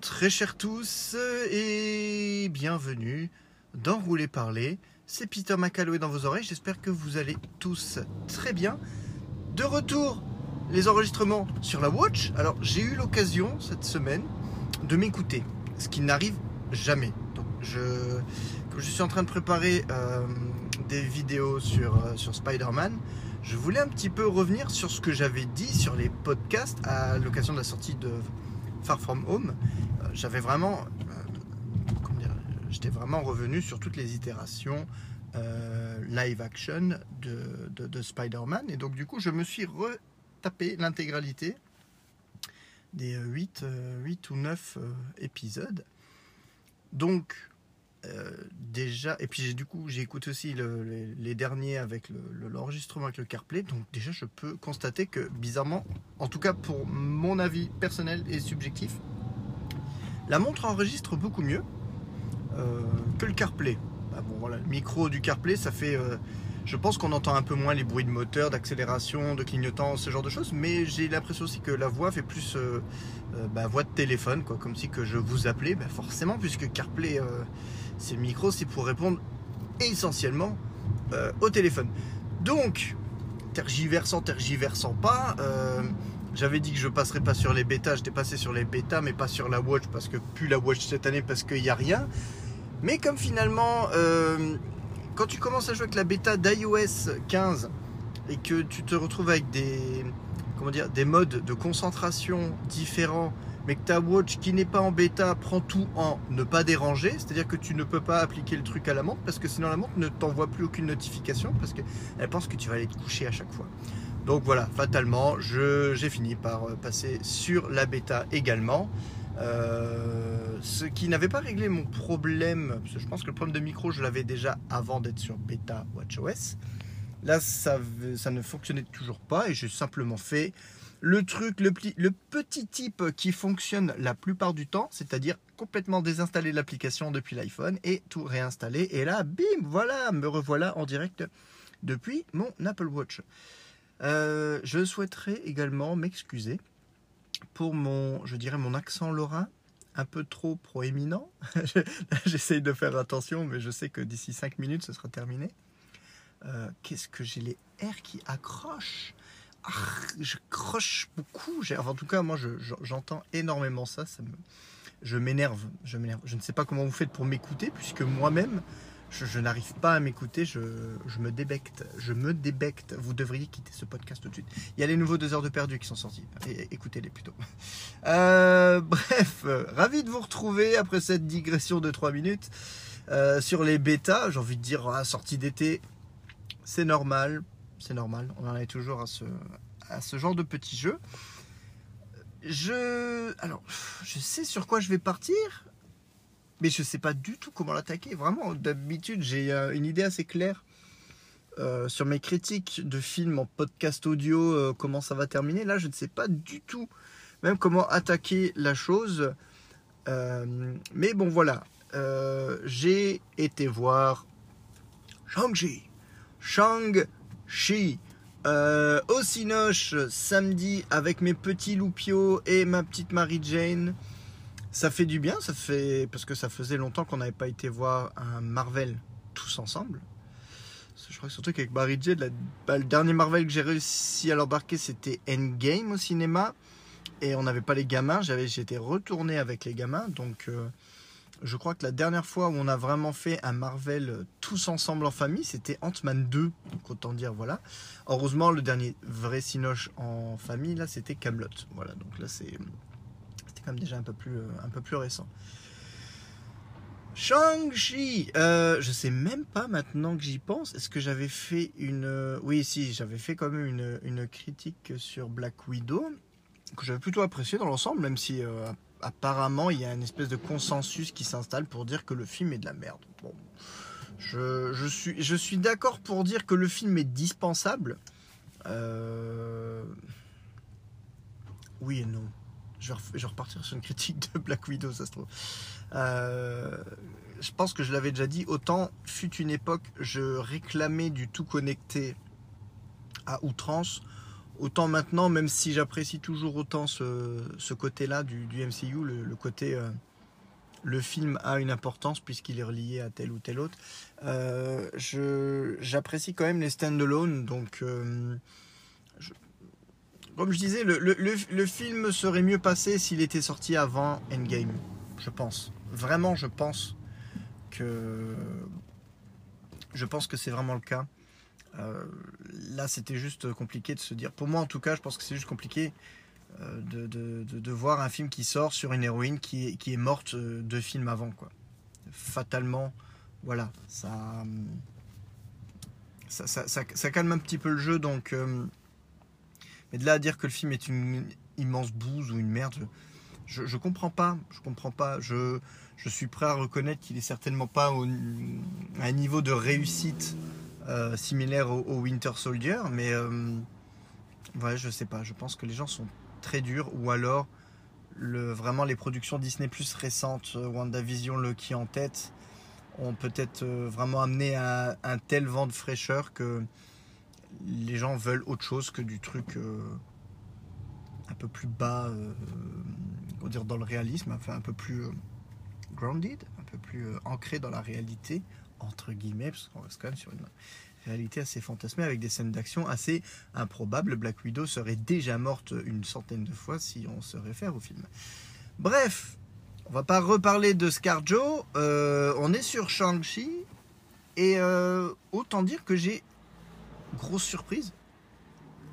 Très chers tous et bienvenue dans Rouler Parler. C'est Peter McAlloway dans vos oreilles. J'espère que vous allez tous très bien. De retour, les enregistrements sur la Watch. Alors j'ai eu l'occasion cette semaine de m'écouter, ce qui n'arrive jamais. Donc je, comme je suis en train de préparer euh, des vidéos sur, euh, sur Spider-Man, je voulais un petit peu revenir sur ce que j'avais dit sur les podcasts à l'occasion de la sortie de Far From Home. Euh, j'avais vraiment, euh, j'étais vraiment revenu sur toutes les itérations euh, live action de, de- de Spider-Man. Et donc, du coup, je me suis retapé l'intégralité des 8, ou 9 épisodes. Donc, euh, déjà, et puis du coup j'ai écouté aussi le- les, derniers avec le- le- l'enregistrement avec le CarPlay, donc déjà je peux constater que bizarrement, en tout cas pour mon avis personnel et subjectif, la montre enregistre beaucoup mieux euh, que le CarPlay. Ah bon voilà, le micro du CarPlay, ça fait, euh, je pense qu'on entend un peu moins les bruits de moteur, d'accélération, de clignotant, ce genre de choses, mais j'ai l'impression aussi que la voix fait plus bah, voix de téléphone, quoi, comme si que je vous appelais, bah, forcément puisque CarPlay euh, c'est le micro, c'est pour répondre essentiellement euh, au téléphone. Donc, tergiversant, tergiversant pas, euh, j'avais dit que je passerais pas sur les bêtas, j'étais passé sur les bêtas, mais pas sur la Watch, parce que plus la Watch cette année, parce qu'il n'y a rien. Mais comme finalement, euh, quand tu commences à jouer avec la bêta d'iOS 15 et que tu te retrouves avec des, comment dire, des modes de concentration différents mais ta watch qui n'est pas en bêta prend tout en ne pas déranger, c'est-à-dire que tu ne peux pas appliquer le truc à la montre parce que sinon la montre ne t'envoie plus aucune notification parce qu'elle pense que tu vas aller te coucher à chaque fois. Donc voilà, fatalement, j'ai fini par euh, passer sur la bêta également. Euh, ce qui n'avait pas réglé mon problème, parce que je pense que le problème de micro, je l'avais déjà avant d'être sur bêta WatchOS. Là, ça ne fonctionnait toujours pas et j'ai simplement fait le truc, le, petit type qui fonctionne la plupart du temps, c'est-à-dire complètement désinstaller l'application depuis l'iPhone et tout réinstaller. Et là, bim, voilà, me revoilà en direct depuis mon Apple Watch. Euh, je souhaiterais également m'excuser pour mon, je dirais, mon accent lorrain un peu trop proéminent. J'essaye de faire attention, mais je sais que d'ici 5 minutes, ce sera terminé. Euh, Qu'est-ce que j'ai les R qui accrochent? Je croche beaucoup. Enfin, en tout cas, moi, je- je- j'entends énormément ça. ça me- je m'énerve. Je m'énerve. Je ne sais pas comment vous faites pour m'écouter, puisque moi-même, je, je n'arrive pas à m'écouter. Je, me débecte. Je me débecte. Vous devriez quitter ce podcast tout de suite. Il y a les nouveaux deux heures de perdu qui sont sortis. Écoutez-les plutôt. Euh, bref, euh, ravi de vous retrouver après cette digression de 3 minutes euh, sur les bêtas. J'ai envie de dire, ah, sortie d'été, c'est normal c'est normal. On en est toujours à ce, genre de petits jeux. Je, alors, je sais sur quoi je vais partir, mais je sais pas du tout comment l'attaquer. Vraiment, d'habitude, j'ai euh, une idée assez claire euh, sur mes critiques de films en podcast audio, euh, comment ça va terminer. Là, je ne sais pas du tout même comment attaquer la chose. Mais bon, voilà. J'ai été voir Shang-Chi. Shang-Chi. Euh, au Cinoche samedi avec mes petits Loupio et ma petite Marie-Jane. Ça fait du bien, ça fait parce que ça faisait longtemps qu'on n'avait pas été voir un Marvel tous ensemble. Je crois que surtout qu'avec Marie-Jane, la- bah, le dernier Marvel que j'ai réussi à l'embarquer, c'était Endgame au cinéma. Et on n'avait pas les gamins, j'étais retourné avec les gamins. Donc euh, je crois que la dernière fois où on a vraiment fait un Marvel euh, tous ensemble en famille, c'était Ant-Man 2. Donc autant dire, voilà. Heureusement, le dernier vrai Cinoche en famille, là, c'était Camelot. Voilà, donc là, c'est, c'était quand même déjà un peu plus, euh, un peu plus récent. Shang-Chi, euh, je sais même pas maintenant que j'y pense. Est-ce que j'avais fait une. euh, Oui, si, j'avais fait quand même une, une critique sur Black Widow, que j'avais plutôt apprécié dans l'ensemble, même si apparemment il y a une espèce de consensus qui s'installe pour dire que le film est de la merde. Je, suis, d'accord pour dire que le film est dispensable. Euh, Oui et non. Je vais, ref- je vais repartir sur une critique de Black Widow, ça se trouve. Euh, je pense que je l'avais déjà dit, autant fut une époque, je réclamais du tout connecté à outrance, autant maintenant, même si j'apprécie toujours autant ce, côté-là du, MCU, le, côté le film a une importance puisqu'il est relié à tel ou tel autre. j'apprécie quand même les stand-alone, donc comme je disais, le, film serait mieux passé s'il était sorti avant Endgame, je pense. Vraiment, je pense que je pense que c'est vraiment le cas. Euh, là, c'était juste compliqué de se dire. Pour moi, en tout cas, je pense que c'est juste compliqué euh, de, voir un film qui sort sur une héroïne qui est, morte euh, deux films avant, quoi. Fatalement, voilà, ça calme un petit peu le jeu, donc. Mais de là à dire que le film est une immense bouse ou une merde, je, je comprends pas. Je comprends pas. Je, suis prêt à reconnaître qu'il est certainement pas à un niveau de réussite euh, similaire au, Winter Soldier, mais euh, ouais, je sais pas. Je pense que les gens sont très durs, ou alors vraiment les productions Disney Plus récentes, euh, WandaVision, Loki en tête, ont peut-être vraiment amené un tel vent de fraîcheur que les gens veulent autre chose que du truc euh, un peu plus bas, euh, on dire dans le réalisme, enfin un peu plus euh, grounded, un peu plus ancré dans la réalité, entre guillemets, parce qu'on reste quand même sur une réalité assez fantasmée avec des scènes d'action assez improbables. Black Widow serait déjà morte une centaine de fois si on se réfère au film. Bref, on va pas reparler de Scarjo, on est sur Shang-Chi, et autant dire que j'ai grosse surprise,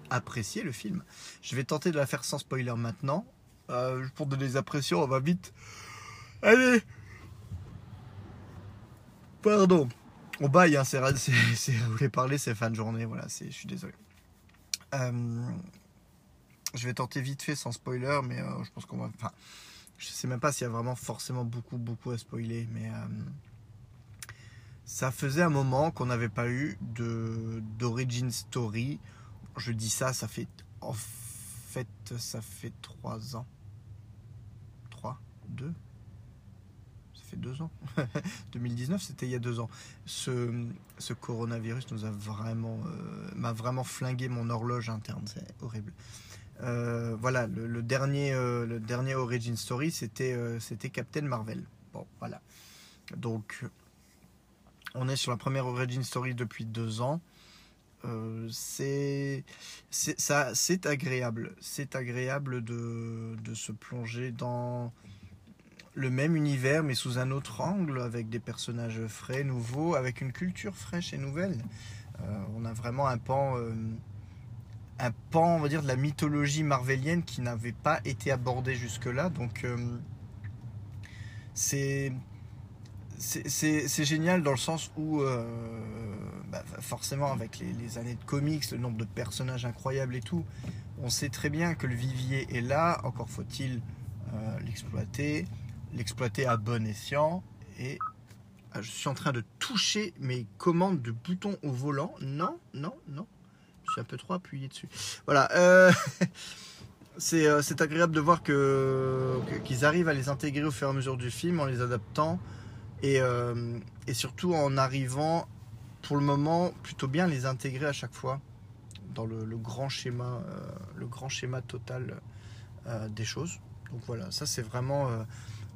apprécier le film. Je vais tenter de la faire sans spoiler maintenant. Euh, pour donner des impressions, on va vite. Allez Pardon. On baille, hein, c'est, c'est, vous les parler, c'est fin de journée, voilà, c'est, je suis désolé. Euh, je vais tenter vite fait sans spoiler, mais euh, je pense qu'on va. Enfin, je sais même pas s'il y a vraiment forcément beaucoup, beaucoup à spoiler, mais euh, ça faisait un moment qu'on n'avait pas eu de, d'origin story. Je dis ça, ça fait. En fait, ça fait 3 ans. 3 2 fait deux ans. 2019, c'était il y a deux ans. Ce, ce coronavirus nous a vraiment euh, m'a vraiment flingué mon horloge interne. C'est horrible. Euh, voilà, le, dernier, euh, le dernier origin story, c'était c'était Captain Marvel. Bon, voilà. Donc on est sur la première origin story depuis deux ans. Euh, c'est ça c'est agréable c'est agréable de, se plonger dans le même univers mais sous un autre angle avec des personnages frais nouveaux avec une culture fraîche et nouvelle. Euh, on a vraiment un pan euh, un pan on va dire de la mythologie marvelienne qui n'avait pas été abordé jusque là donc c'est c'est génial dans le sens où, euh, bah, forcément, avec les, années de comics, le nombre de personnages incroyables et tout, on sait très bien que le vivier est là. Encore faut-il euh, l'exploiter, l'exploiter à bon escient. Et ah, je suis en train de toucher mes commandes de boutons au volant. Non, non, non. Je suis un peu trop appuyé dessus. Voilà. Euh, c'est agréable de voir qu'ils arrivent à les intégrer au fur et à mesure du film en les adaptant euh, et, surtout en arrivant pour le moment plutôt bien les intégrer à chaque fois dans le, grand schéma euh, le grand schéma total euh, des choses donc voilà ça c'est vraiment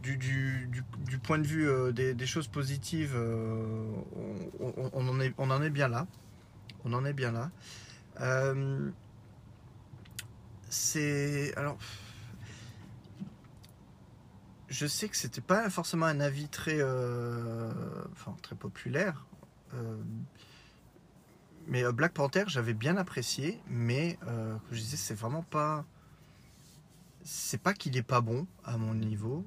du, point de vue des, choses positives on, en est, on en est bien là on en est bien là c'est alors je sais que c'était pas forcément un avis très, euh, enfin, très populaire. Euh, mais euh, Black Panther, j'avais bien apprécié, mais comme je disais, c'est vraiment pas. C'est pas qu'il est pas bon à mon niveau.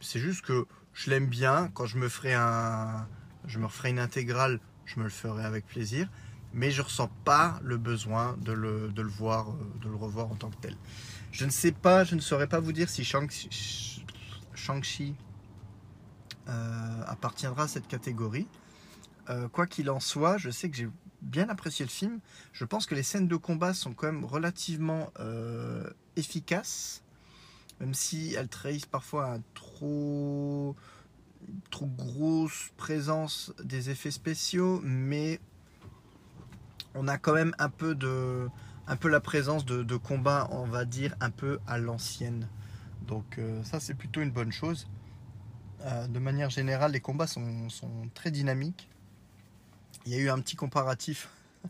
c'est juste que je l'aime bien. Quand je me ferai un, je me referai une intégrale, je me le ferai avec plaisir. Mais je ressens pas le besoin de le, de le voir, de le revoir en tant que tel. Je ne sais pas, je ne saurais pas vous dire si Shang-Chi euh, appartiendra à cette catégorie. Euh, quoi qu'il en soit, je sais que j'ai bien apprécié le film. Je pense que les scènes de combat sont quand même relativement efficaces, même si elles trahissent parfois un trop trop grosse présence des effets spéciaux, mais on a quand même un peu de un peu la présence de, de combats, on va dire, un peu à l'ancienne. Donc euh, ça c'est plutôt une bonne chose. Euh, de manière générale, les combats sont, sont, très dynamiques. Il y a eu un petit comparatif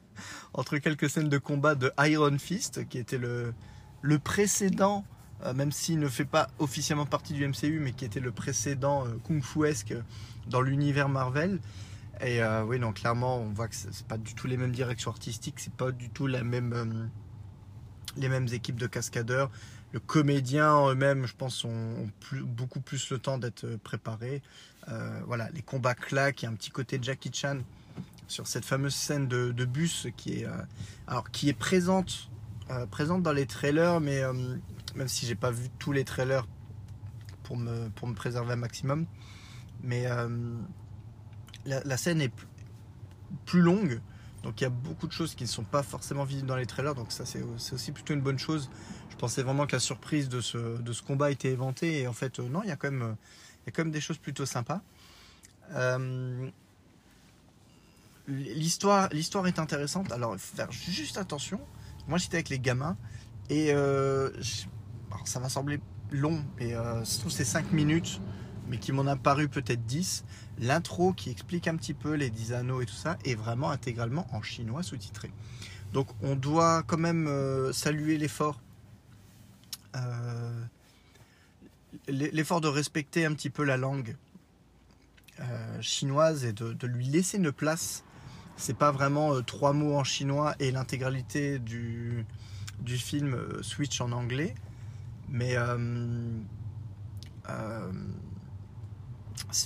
entre quelques scènes de combat de Iron Fist, qui était le, le précédent, euh, même s'il ne fait pas officiellement partie du MCU, mais qui était le précédent kung fuesque dans l'univers Marvel. Et oui, donc clairement, on voit que c'est pas du tout les mêmes directions artistiques, c'est pas du tout la même, les mêmes équipes de cascadeurs le comédien eux-mêmes, je pense, ont, beaucoup plus le temps d'être préparés. Euh, voilà, les combats claquent, il y a un petit côté Jackie Chan sur cette fameuse scène de, bus qui est, euh, alors, qui est présente, euh, présente dans les trailers, mais même si j'ai pas vu tous les trailers pour me, pour me préserver un maximum, mais la, la, scène est plus longue. Donc il y a beaucoup de choses qui ne sont pas forcément visibles dans les trailers, donc ça c'est aussi plutôt une bonne chose pensais vraiment que la surprise de ce, de ce combat était éventée. Et en fait, euh, non, il y, a quand même, y a quand même des choses plutôt sympas. Euh, l'histoire, l'histoire est intéressante. Alors, il faut faire juste attention. Moi, j'étais avec les gamins. Et euh, ça va sembler long. Et euh, se trouve, c'est 5 minutes. Mais qui m'en a paru peut-être 10. L'intro qui explique un petit peu les 10 anneaux et tout ça est vraiment intégralement en chinois sous-titré. Donc on doit quand même saluer l'effort euh, l'effort de respecter un petit peu la langue euh, chinoise et de, lui laisser une place. C'est pas vraiment euh, trois mots en chinois et l'intégralité du, du film switch en anglais, mais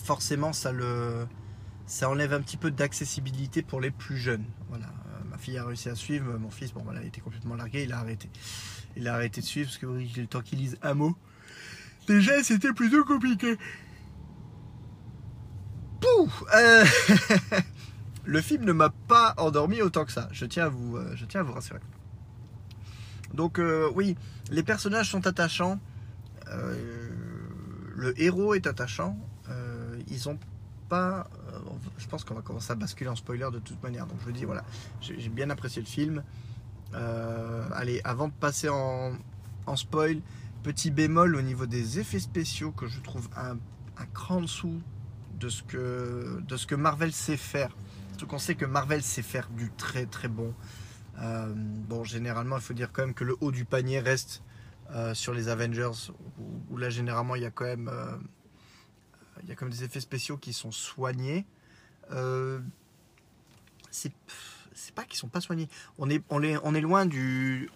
forcément ça le ça enlève un petit peu d'accessibilité pour les plus jeunes. Voilà, ma fille a réussi à suivre, mon fils bon voilà, il était complètement largué, il a arrêté. Il a arrêté de suivre parce que le temps qu'il lise un mot. Déjà, c'était plutôt compliqué. Pouf euh, Le film ne m'a pas endormi autant que ça. Je tiens à vous, euh, rassurer. Donc euh, oui, les personnages sont attachants. le héros est attachant. ils ont pas. je pense qu'on va commencer à basculer en spoiler de toute manière. Donc je vous dis voilà, j'ai bien apprécié le film. Euh, allez, avant de passer en, spoil, petit bémol au niveau des effets spéciaux que je trouve un, cran dessous de ce que Marvel sait faire. Surtout qu'on sait que Marvel sait faire du très très bon. Euh, bon, généralement, il faut dire quand même que le haut du panier reste euh, sur les Avengers, où, là, généralement, il y a quand même, il y a quand même des effets spéciaux qui sont soignés. c'est c'est pas qu'ils sont pas soignés. On est loin du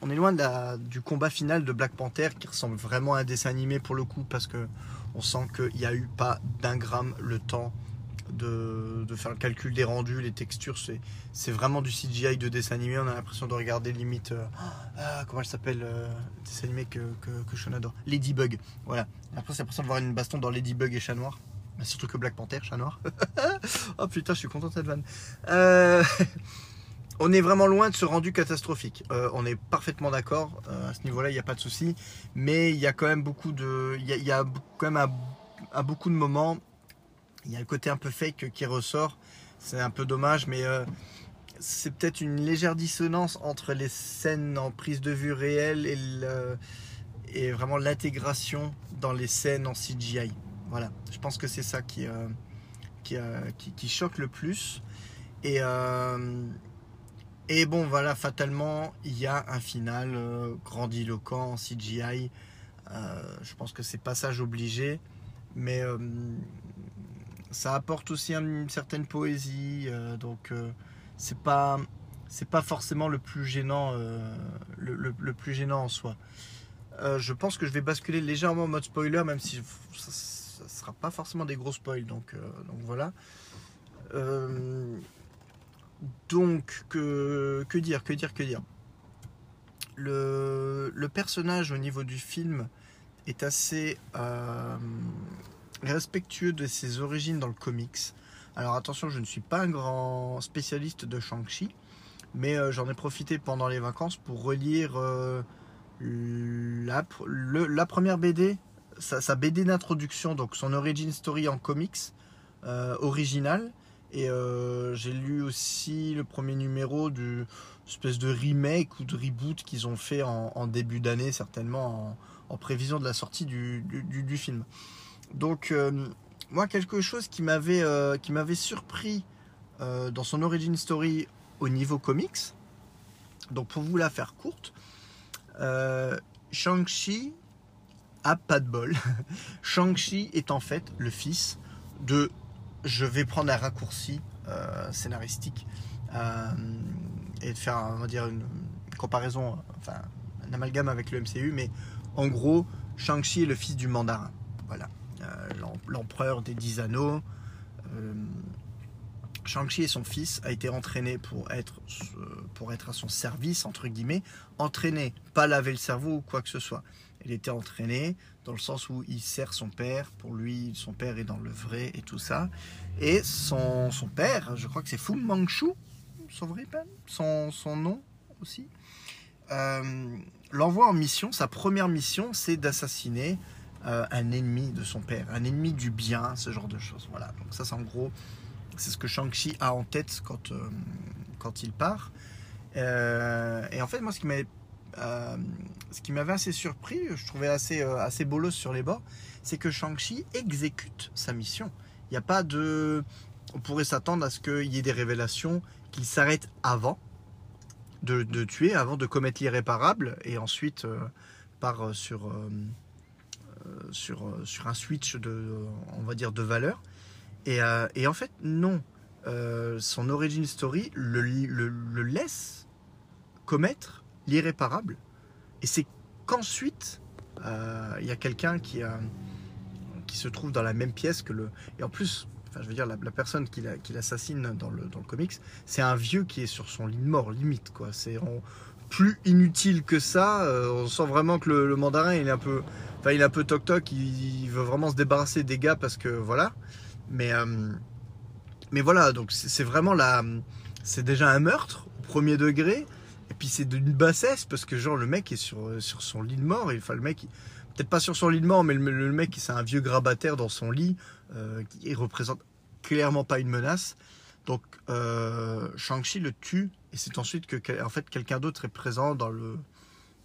combat final de Black Panther qui ressemble vraiment à un dessin animé pour le coup parce que on sent qu'il n'y a eu pas d'un gramme le temps de, faire le calcul des rendus, les textures. C'est, vraiment du CGI de dessin animé. On a l'impression de regarder limite, euh, ah, comment elle s'appelle, euh, dessin animé que, que, que Sean adore, Ladybug. Voilà. Après, c'est l'impression de voir une baston dans Ladybug et Chat Noir. Surtout que Black Panther, Chat Noir. oh putain, je suis content de cette vanne. Euh on est vraiment loin de ce rendu catastrophique. Euh, on est parfaitement d'accord à ce niveau-là, il n'y a pas de souci. Mais il y a quand même beaucoup de, il y a, quand même beaucoup de moments, il y a le côté un peu fake qui ressort. C'est un peu dommage, mais euh, c'est peut-être une légère dissonance entre les scènes en prise de vue réelle et, vraiment l'intégration dans les scènes en CGI. Voilà, je pense que c'est ça qui, qui, qui, choque le plus. Et et bon, voilà, fatalement, il y a un final euh, grandiloquent en CGI. Euh, je pense que c'est passage obligé, mais euh, ça apporte aussi une certaine poésie. donc, c'est pas c'est pas forcément le plus gênant, le, plus gênant en soi. je pense que je vais basculer légèrement en mode spoiler, même si ça, ne sera pas forcément des gros spoils. Donc, donc voilà. Donc, que, dire, que dire, que dire le, personnage au niveau du film est assez euh, respectueux de ses origines dans le comics. Alors attention, je ne suis pas un grand spécialiste de Shang-Chi, mais euh, j'en ai profité pendant les vacances pour relire euh, la, première BD, sa, BD d'introduction, donc son origin story en comics original, Et euh, j'ai lu aussi le premier numéro du espèce de remake ou de reboot qu'ils ont fait en, début d'année, certainement en, prévision de la sortie du, film. Donc, euh, moi, quelque chose qui m'avait m'avait surpris dans son origin story au niveau comics. Donc, pour vous la faire courte, Shang-Chi a pas de bol. Shang-Chi est en fait le fils de. Je vais prendre un raccourci euh, scénaristique euh, et de faire, on va dire, une, comparaison, enfin, un amalgame avec le MCU, mais en gros, Shang-Chi est le fils du mandarin. Voilà. Euh, l'empereur des dix anneaux. Shang-Chi et son fils a été entraîné pour être, pour être à son service, entre guillemets. Entraîné, pas laver le cerveau ou quoi que ce soit. Il était entraîné dans le sens où il sert son père. Pour lui, son père est dans le vrai et tout ça. Et son, son père, je crois que c'est Fu Manchu, son vrai père, son, son nom aussi, euh, l'envoie en mission. Sa première mission, c'est d'assassiner euh, un ennemi de son père, un ennemi du bien, ce genre de choses. Voilà. Donc ça, c'est en gros c'est ce que Shang-Chi a en tête quand, euh, quand il part. Euh, et en fait, moi, ce qui m'avait ce qui m'avait assez surpris, je trouvais assez, assez bolos sur les bords, c'est que Shang-Chi exécute sa mission. Il n'y a pas de. On pourrait s'attendre à ce qu'il y ait des révélations, qu'il s'arrête avant de, de, tuer, avant de commettre l'irréparable, et ensuite part sur, sur, sur un switch de, on va dire, de valeur. Euh, et, en fait, non. Euh, son origin story le, le, laisse commettre l'irréparable. Et c'est qu'ensuite, euh, il y a quelqu'un qui, qui se trouve dans la même pièce que le. Et en plus, enfin, je veux dire, la, personne qui l'assassine dans le, dans le comics, c'est un vieux qui est sur son lit de mort, limite. quoi. C'est plus inutile que ça. on sent vraiment que le, mandarin, il est un peu. Enfin, il est un peu toc-toc, il, il, veut vraiment se débarrasser des gars parce que voilà. Mais, euh, mais voilà, donc c'est vraiment la. C'est déjà un meurtre au premier degré. Et puis c'est d'une bassesse parce que genre le mec est sur, sur son lit de mort. Enfin le mec, peut-être pas sur son lit de mort, mais le, mec c'est un vieux grabataire dans son lit euh, qui représente clairement pas une menace. Donc euh, Shang-Chi le tue et c'est ensuite que en fait quelqu'un d'autre est présent dans le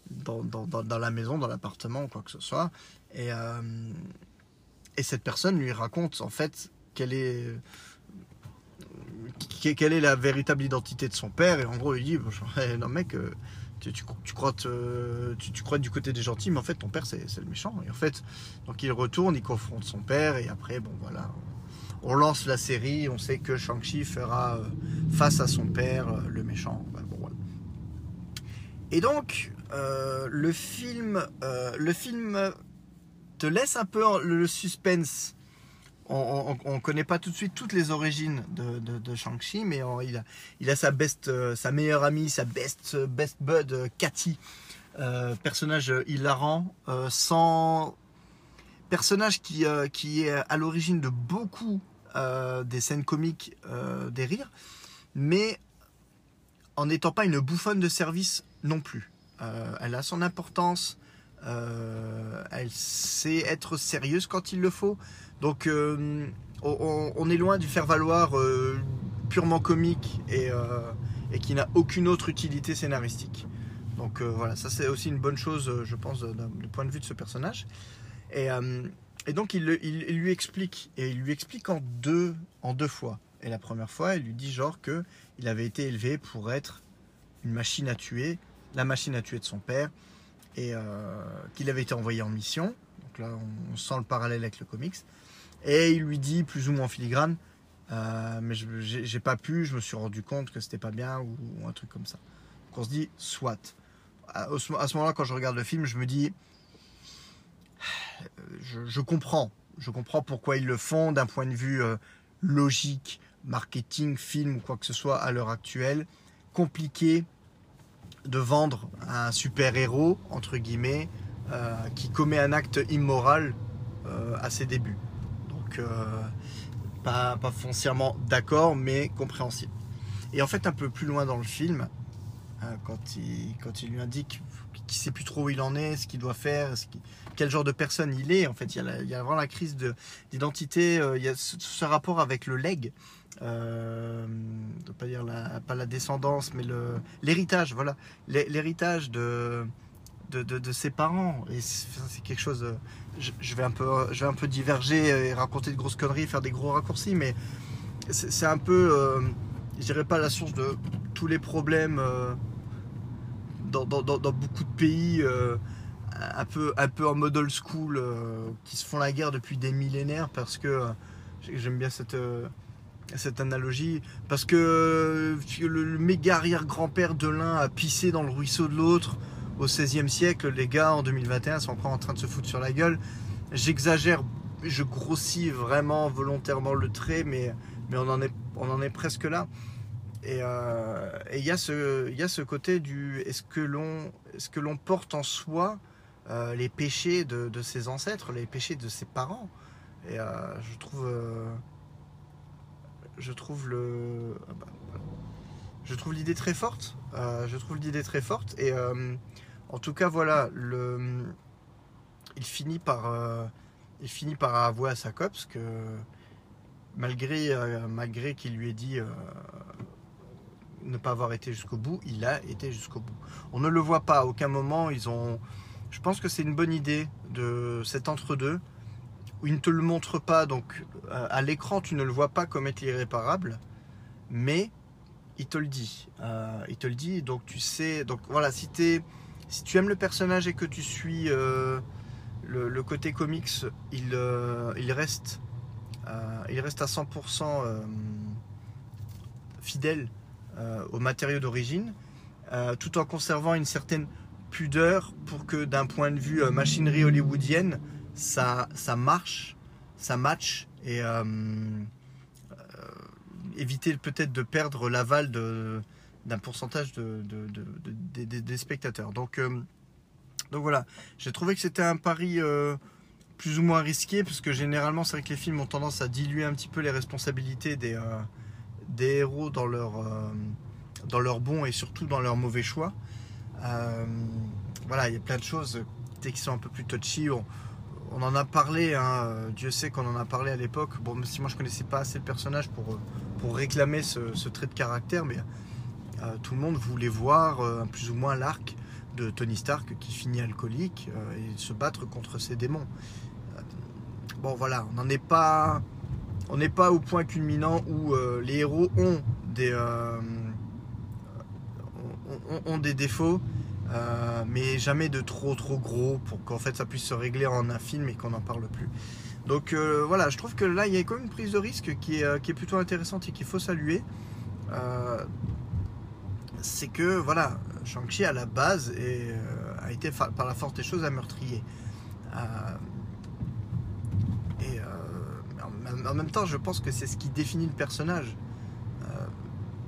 dans, dans, dans, la maison, dans l'appartement ou quoi que ce soit. Et, et cette personne lui raconte en fait quelle est quelle est la véritable identité de son père. Et en gros il dit non mec euh, tu, tu, crois tu, crois du côté des gentils mais en fait ton père c'est le méchant. Et en fait donc il retourne il confronte son père et après bon voilà. On lance la série on sait que Shang-Chi fera euh, face à son père euh, le méchant. Et donc le film le film te laisse un peu le suspense. On ne connaît pas tout de suite toutes les origines de, Shang-Chi, mais il, a, sa, euh, sa meilleure amie, sa best, best bud, euh, Cathy. Euh, personnage hilarant, sans personnage qui est à l'origine de beaucoup des scènes comiques, des rires, mais en n'étant pas une bouffonne de service non plus. Elle a son importance, euh, elle sait être sérieuse quand il le faut. Donc euh, on, est loin du faire valoir euh, purement comique et, qui n'a aucune autre utilité scénaristique. Donc voilà, ça c'est aussi une bonne chose, je pense, du point de vue de ce personnage. Et, donc il, lui explique, et il lui explique en deux, en deux fois. Et la première fois, il lui dit genre que il avait été élevé pour être une machine à tuer, la machine à tuer de son père, et euh, qu'il avait été envoyé en mission. Donc là, on, sent le parallèle avec le comics. Et il lui dit plus ou moins filigrane, euh, mais j'ai pas pu, je me suis rendu compte que c'était pas bien ou, un truc comme ça. Donc on se dit soit. À, ce moment-là, quand je regarde le film, je me dis, je, comprends, je comprends pourquoi ils le font d'un point de vue euh, logique, marketing, film ou quoi que ce soit à l'heure actuelle. Compliqué de vendre un super-héros, entre guillemets, euh, qui commet un acte immoral euh, à ses débuts. Donc, euh, pas, pas foncièrement d'accord, mais compréhensible. Et en fait, un peu plus loin dans le film, quand, il, quand il lui indique qu'il qu'il sait plus trop où il en est, ce qu'il doit faire, quel genre de personne il est. En fait, il y a, vraiment la crise d'identité. Il y a ce, rapport avec le leg. Euh, pas dire la, pas la descendance, mais l'héritage. Voilà, l'héritage de de, ses parents. Et c'est quelque chose. Euh, je, vais un peu, je vais un peu diverger et raconter de grosses conneries, faire des gros raccourcis, mais c'est un peu, euh, je dirais pas la source de tous les problèmes euh, dans, beaucoup de pays un, peu, un peu en mode old school qui se font la guerre depuis des millénaires parce que j'aime bien cette cette analogie parce que le méga arrière-grand-père de l'un a pissé dans le ruisseau de l'autre au XVIe siècle, les gars, en 2021, sont encore en train de se foutre sur la gueule. J'exagère, je grossis vraiment volontairement le trait, mais, mais on, en est, on en est presque là. Et euh, il y, y a ce côté du est-ce que l'on porte en soi euh, les péchés de, de, ses ancêtres, les péchés de ses parents? Et euh, je trouve. Je trouve le. Ah bah, trouve l'idée très forte. je trouve l'idée très forte. Et en tout cas, voilà, le, il finit par, euh, il finit par avouer à sa copse que malgré, euh, malgré qu'il lui ait dit euh, ne pas avoir été jusqu'au bout, il a été jusqu'au bout. On ne le voit pas à aucun moment. Ils ont, je pense que c'est une bonne idée de cet entre-deux où il ne te le montre pas. Donc à l'écran, tu ne le vois pas comme étant irréparable, mais il te le dit. il te le dit. Donc tu sais. Donc voilà, si tu aimes le personnage et que tu suis euh, le, côté comics, il, euh, reste, euh, à 100% fidèle au matériau d'origine, tout en conservant une certaine pudeur pour que d'un point de vue machinerie hollywoodienne, ça marche, ça match et éviter peut-être de perdre l'aval d'un pourcentage de, des spectateurs. Donc, euh, donc voilà, j'ai trouvé que c'était un pari euh, plus ou moins risqué, parce que généralement, c'est vrai que les films ont tendance à diluer un petit peu les responsabilités des, euh, des héros dans leur, dans leur bon et surtout dans leur mauvais choix. voilà, il y a plein de choses qui sont un peu plus touchy. En a parlé, hein, Dieu sait qu'on en a parlé à l'époque. Bon, même si moi je connaissais pas assez le personnage pour, pour réclamer ce, trait de caractère, mais euh, tout le monde voulait voir euh, plus ou moins l'arc de Tony Stark qui finit alcoolique euh, et se battre contre ses démons. bon voilà, on n'en est pas, on n'est pas au point culminant où les héros ont des, ont, des défauts, mais jamais de trop trop gros pour qu'en fait ça puisse se régler en un film et qu'on n'en parle plus. Donc voilà, je trouve que là il y a quand même une prise de risque qui est, est plutôt intéressante et qu'il faut saluer c'est que voilà, Shang-Chi à la base euh, a été par la force des choses un meurtrier. Euh, et euh, en, même temps, je pense que c'est ce qui définit le personnage.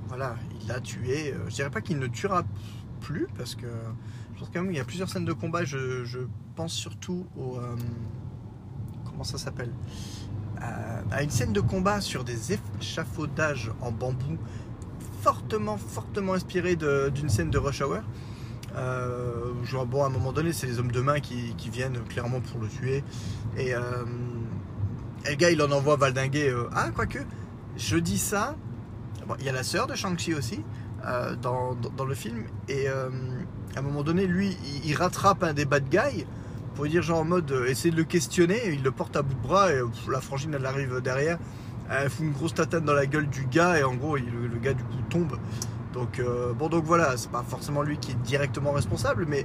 voilà, il l'a tué. je dirais pas qu'il ne tuera plus parce que je pense quand même qu'il y a plusieurs scènes de combat. Je, pense surtout au comment ça s'appelle à une scène de combat sur des échafaudages en bambou fortement, fortement inspiré d'une scène de Rush Hour. Euh, genre, bon, à un moment donné, c'est les hommes de main qui, viennent clairement pour le tuer. Et, euh, le gars, il en envoie valdinguer. Euh, ah, quoique, je dis ça. Il y a la sœur de Shang-Chi aussi euh, dans, le film. Et à un moment donné, lui, il, rattrape un des bad guys pour dire, genre, en mode, essayer de le questionner. Il le porte à bout de bras et la frangine, elle arrive derrière elle fout une grosse tatane dans la gueule du gars et en gros le, gars du coup tombe. Donc euh, bon donc voilà, c'est pas forcément lui qui est directement responsable, mais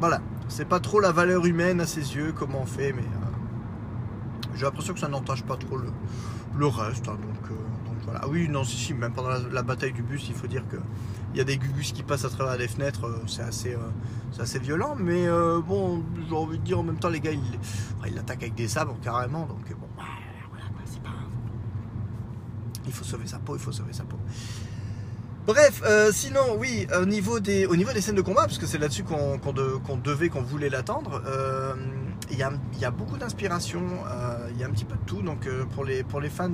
voilà, c'est pas trop la valeur humaine à ses yeux, comment on fait, mais euh, j'ai l'impression que ça n'entache pas trop le, reste. Hein, euh, donc, voilà. Ah oui, non, si, si, même pendant la, bataille du bus, il faut dire que il y a des gugus qui passent à travers les fenêtres, c'est assez, assez violent, mais bon, j'ai envie de dire en même temps, les gars, ils, ils l'attaquent avec des sabres carrément, donc bon, bah, il faut sauver sa peau, il faut sauver sa peau. Bref, euh, sinon, oui, au niveau, des, au niveau des scènes de combat, parce que c'est là-dessus qu'on devait, qu'on voulait l'attendre, euh, il y, a, beaucoup d'inspiration, euh, il y a un petit peu de tout. Donc, pour, les, pour les fans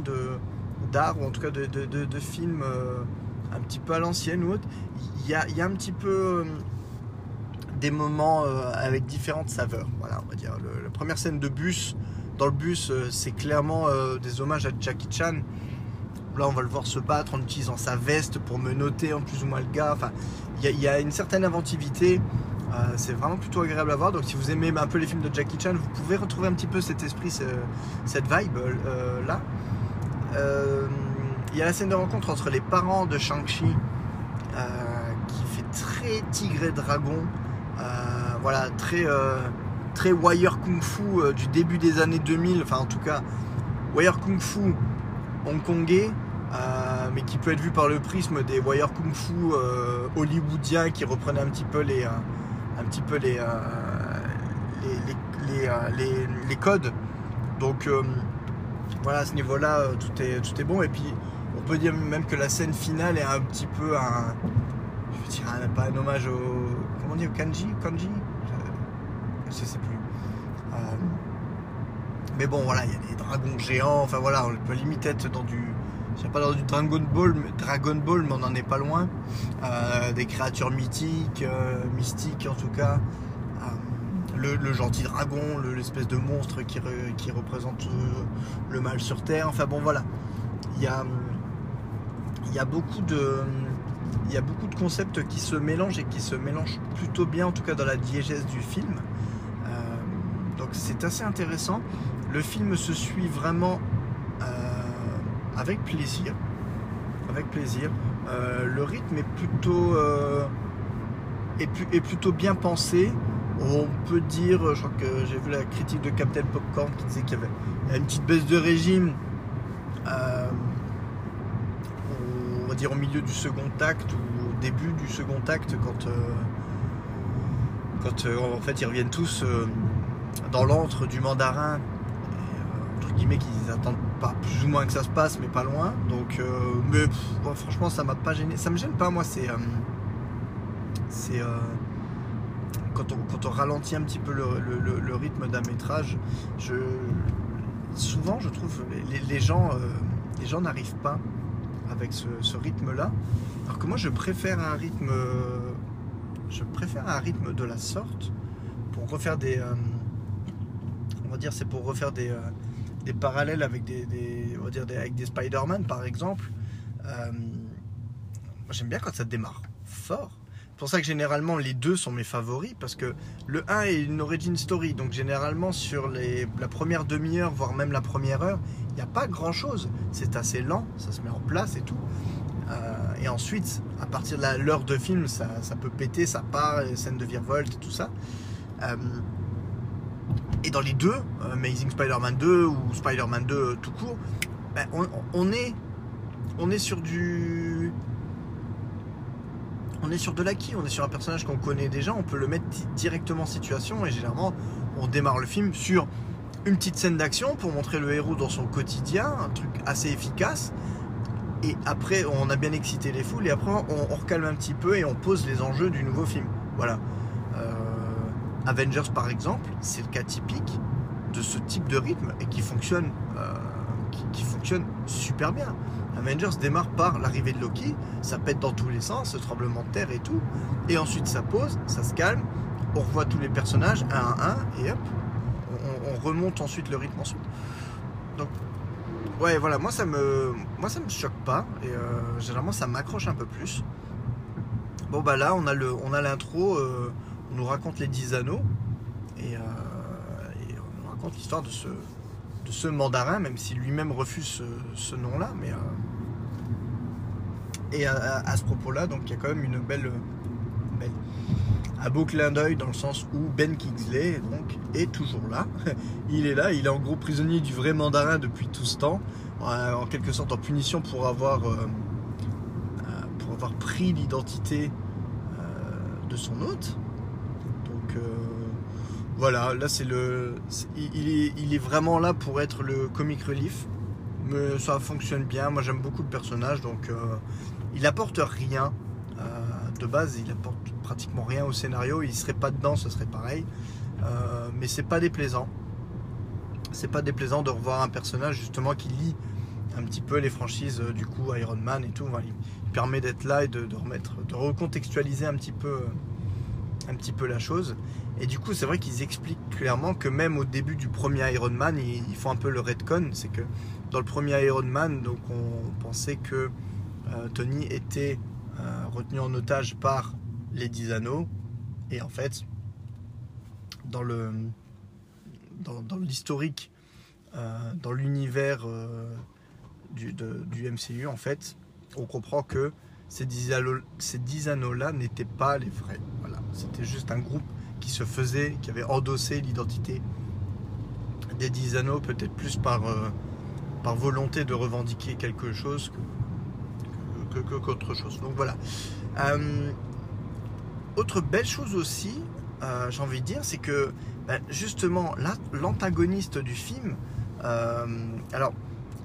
d'art, ou en tout cas de, de, films un petit peu à l'ancienne ou autre, il y a, un petit peu des moments euh, avec différentes saveurs. Voilà, on va dire. La première scène de bus, dans le bus, euh, c'est clairement euh, des hommages à Jackie Chan. Là, on va le voir se battre en utilisant sa veste pour menotter en plus ou moins le gars. Enfin, il y, a- y a une certaine inventivité. Euh, c'est vraiment plutôt agréable à voir. Donc, si vous aimez un peu les films de Jackie Chan, vous pouvez retrouver un petit peu cet esprit, ce- cette vibe euh, là. Euh, Il y a la scène de rencontre entre les parents de Shang-Chi euh, qui fait très tigre et dragon. Euh, voilà, très, très wire kung fu du début des années 2000. Enfin, en tout cas, wire kung fu hongkongais. mais qui peut être vu par le prisme des wire kung fu hollywoodiens qui reprenaient un petit peu les, un petit peu les, les, les, les, codes. Donc voilà, à ce niveau-là, euh, tout est, tout est bon. Et puis, on peut dire même que la scène finale est un petit peu un. Je veux pas un hommage au. Comment on dit Au kanji Kanji? Je, je sais plus. Euh, mais bon, voilà, il y a des dragons géants. Enfin voilà, on peut limite être dans du. Je sais pas dans du Dragon Ball, mais, Dragon Ball, mais on n'en est pas loin. Euh, des créatures mythiques, mystiques en tout cas. Le, gentil dragon, le- l'espèce de monstre qui, re- qui représente euh, le mal sur Terre. Enfin bon, voilà. Il y a, beaucoup de. Concepts qui se mélangent et qui se mélangent plutôt bien, en tout cas dans la diégèse du film. Euh, donc c'est assez intéressant. Le film se suit vraiment euh, avec plaisir. Le rythme est plutôt bien pensé. On peut dire, je crois que j'ai vu la critique de Captain Popcorn qui disait qu'il y avait une petite baisse de régime. euh, on va dire au milieu du second acte ou au début du second acte quand, euh, euh, en fait ils reviennent tous dans l'antre du mandarin entre guillemets qu'ils attendent pas plus ou moins que ça se passe mais pas loin donc mais franchement ça m'a pas gêné ça me gêne pas moi c'est c'est quand on, ralentit un petit peu le, rythme d'un métrage souvent je trouve les, les gens euh, les gens n'arrivent pas avec ce, ce rythme là alors que moi je préfère un rythme je préfère un rythme de la sorte pour refaire des euh, on va dire c'est pour refaire des, euh, parallèles avec des, on va dire des- avec des Spider-Man par exemple. Euh, j'aime bien quand ça démarre fort pour ça que généralement les deux sont mes favoris parce que le 1 est une origin story. Donc généralement sur la première demi-heure voire même la première heure il n'y a pas grand chose c'est assez lent ça se met en place et tout. Euh, et ensuite à partir de l'heure de film ça, peut péter ça part les scènes de virevolte et tout ça. Euh, et dans les deux, Amazing Spider-Man 2 ou Spider-Man 2 euh, tout court, ben, on est, on est sur du. On est sur de l'acquis, on est sur un personnage qu'on connaît déjà, on peut le mettre di- directement en situation et généralement on démarre le film sur une petite scène d'action pour montrer le héros dans son quotidien, un truc assez efficace. Et après, on a bien excité les foules et après on, recalme un petit peu et on pose les enjeux du nouveau film. Voilà. Euh, Avengers par exemple, c'est le cas typique de ce type de rythme et qui fonctionne, euh, qui fonctionne super bien. Avengers démarre par l'arrivée de Loki, ça pète dans tous les sens, ce tremblement de terre et tout, et ensuite ça pose, ça se calme, on revoit tous les personnages un à un et hop, on, on remonte ensuite le rythme ensuite. Donc ouais voilà, moi ça me, moi ça me choque pas et euh, généralement ça m'accroche un peu plus. Bon bah là on a le, on a l'intro. euh, on nous raconte les 10 anneaux et, euh, et on nous raconte l'histoire de ce, de ce mandarin, même si lui-même refuse ce, ce nom-là. Mais, et à, ce propos-là, donc il y a quand même une belle, belle- un beau clin d'œil dans le sens où Ben Kingsley donc, est toujours là. Il est là, il est en gros prisonnier du vrai mandarin depuis tout ce temps, euh, en quelque sorte en punition pour avoir, euh, euh, pour avoir pris l'identité euh, de son hôte. Donc euh, voilà, là c'est le. il, est, il est vraiment là pour être le comic relief. Mais ça fonctionne bien. Moi j'aime beaucoup le personnage, donc euh, il apporte rien. Euh, de base, il apporte pratiquement rien au scénario. Il serait pas dedans, ce serait pareil. Euh, mais c'est pas déplaisant. C'est pas déplaisant de revoir un personnage justement qui lit un petit peu les franchises euh, du coup Iron Man et tout. Voilà, il, permet d'être là et de, remettre, de recontextualiser un petit peu. la chose. Et du coup, c'est vrai qu'ils expliquent clairement que même au début du premier Iron Man, ils, font un peu le redcon. C'est que dans le premier Iron Man, on pensait que euh, Tony était euh, retenu en otage par les 10 anneaux. Et en fait, dans le dans, l'historique, euh, dans l'univers du, MCU, en fait, on comprend que ces 10 anneaux-là n'étaient pas les vrais. Voilà, c'était juste un groupe qui se faisait, qui avait endossé l'identité des 10 anneaux, peut-être plus par, par volonté de revendiquer quelque chose que qu'autre chose. Donc voilà. Euh, autre belle chose aussi, euh, j'ai envie de dire, c'est que ben, justement l'antagoniste du film, euh, alors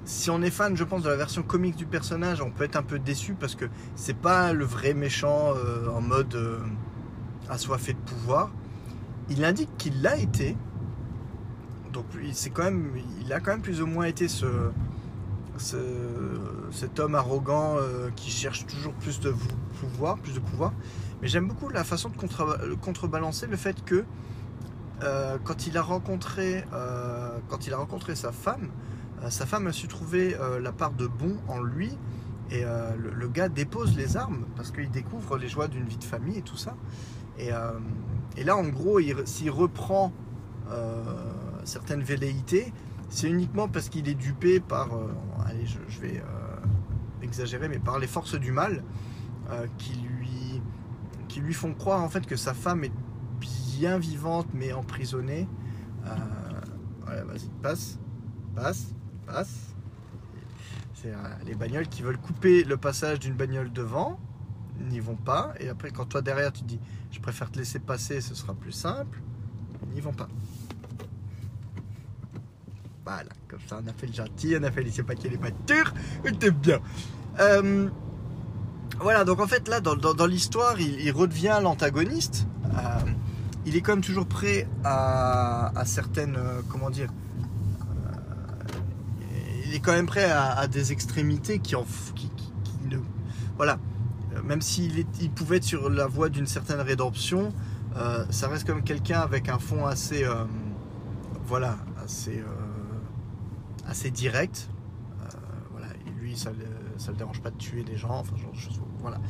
si on est fan, je pense, de la version comique du personnage, on peut être un peu déçu parce que c'est pas le vrai méchant en mode assoiffé de pouvoir. Il indique qu'il l'a été. Donc c'est quand même, il a quand même plus ou moins été ce, cet homme arrogant euh, qui cherche toujours plus de pouvoir, plus de pouvoir. Mais j'aime beaucoup la façon de contrebalancer le fait que euh, quand il a rencontré, euh, quand il a rencontré sa femme, sa femme a su trouver la part de bon en lui. Et le, gars dépose les armes parce qu'il découvre les joies d'une vie de famille et tout ça. Et, et là, en gros, s'il reprend certaines velléités, c'est uniquement parce qu'il est dupé par, euh, allez, je, vais euh, exagérer, mais par les forces du mal euh, qui, lui, qui lui font croire en fait que sa femme est bien vivante mais emprisonnée. voilà, vas-y, passe, passe, passe. C'est les bagnoles qui veulent couper le passage d'une bagnole devant n'y vont pas. Et après, quand toi derrière, tu dis je préfère te laisser passer, ce sera plus simple, n'y vont pas. Voilà, comme ça on a fait le gentil, on a fait les pas qu'il les voitures, c'était bien. Euh, voilà, donc en fait là, dans, l'histoire, il, redevient l'antagoniste. Euh, il est quand même toujours prêt à, certaines, euh, comment dire, il est quand même prêt à, des extrémités qui, en, qui, ne, voilà, même s'il il pouvait être sur la voie d'une certaine rédemption, ça reste comme quelqu'un avec un fond assez, voilà, assez assez direct. Euh, voilà, lui, ça le dérange pas de tuer des gens. Enfin, genre Voilà.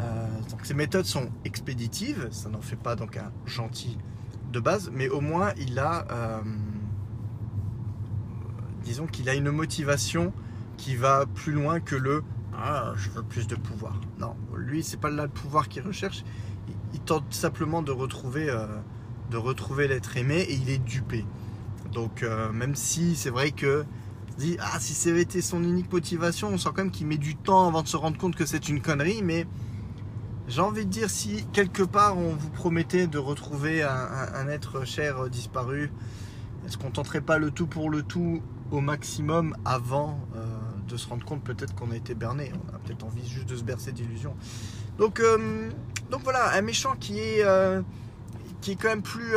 Euh, donc ses méthodes sont expéditives, ça n'en fait pas donc un gentil de base, mais au moins il a, euh, disons qu'il a une motivation qui va plus loin que le ah, je veux plus de pouvoir. Non, lui c'est pas là le pouvoir qu'il recherche, il, tente simplement de retrouver, de retrouver l'être aimé et il est dupé. Donc euh, même si c'est vrai que dit ah si été son unique motivation, on sent quand même qu'il met du temps avant de se rendre compte que c'est une connerie, mais j'ai envie de dire si quelque part on vous promettait de retrouver un, être cher euh, disparu, est-ce qu'on tenterait pas le tout pour le tout au maximum avant euh, de se rendre compte peut-être qu'on a été berné? On a peut-être envie juste de se bercer d'illusions. Donc, donc voilà, un méchant qui est, qui est quand même plus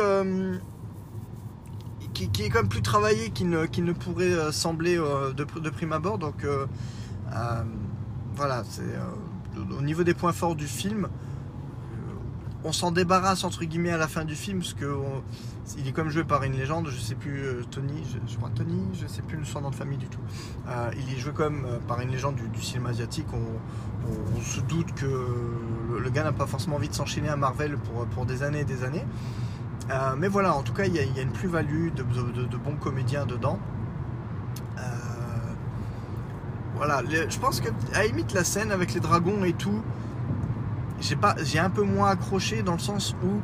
qui, est quand même plus travaillé qu'il ne, ne, pourrait euh, sembler euh, de, de, prime abord. Donc euh, voilà, c'est au niveau des points forts du film, on s'en débarrasse entre guillemets à la fin du film parce que il est comme joué par une légende, je sais plus Tony, je, crois Tony, je sais plus son nom de famille du tout. il est joué comme par une légende du, cinéma asiatique. On, se doute que le, gars n'a pas forcément envie de s'enchaîner à Marvel pour, pour des années et des années. Euh, mais voilà, en tout cas, il y, a une plus-value de, bons comédiens dedans. Euh, voilà, je pense que à limite la scène avec les dragons et tout, j'ai un peu moins accroché dans le sens où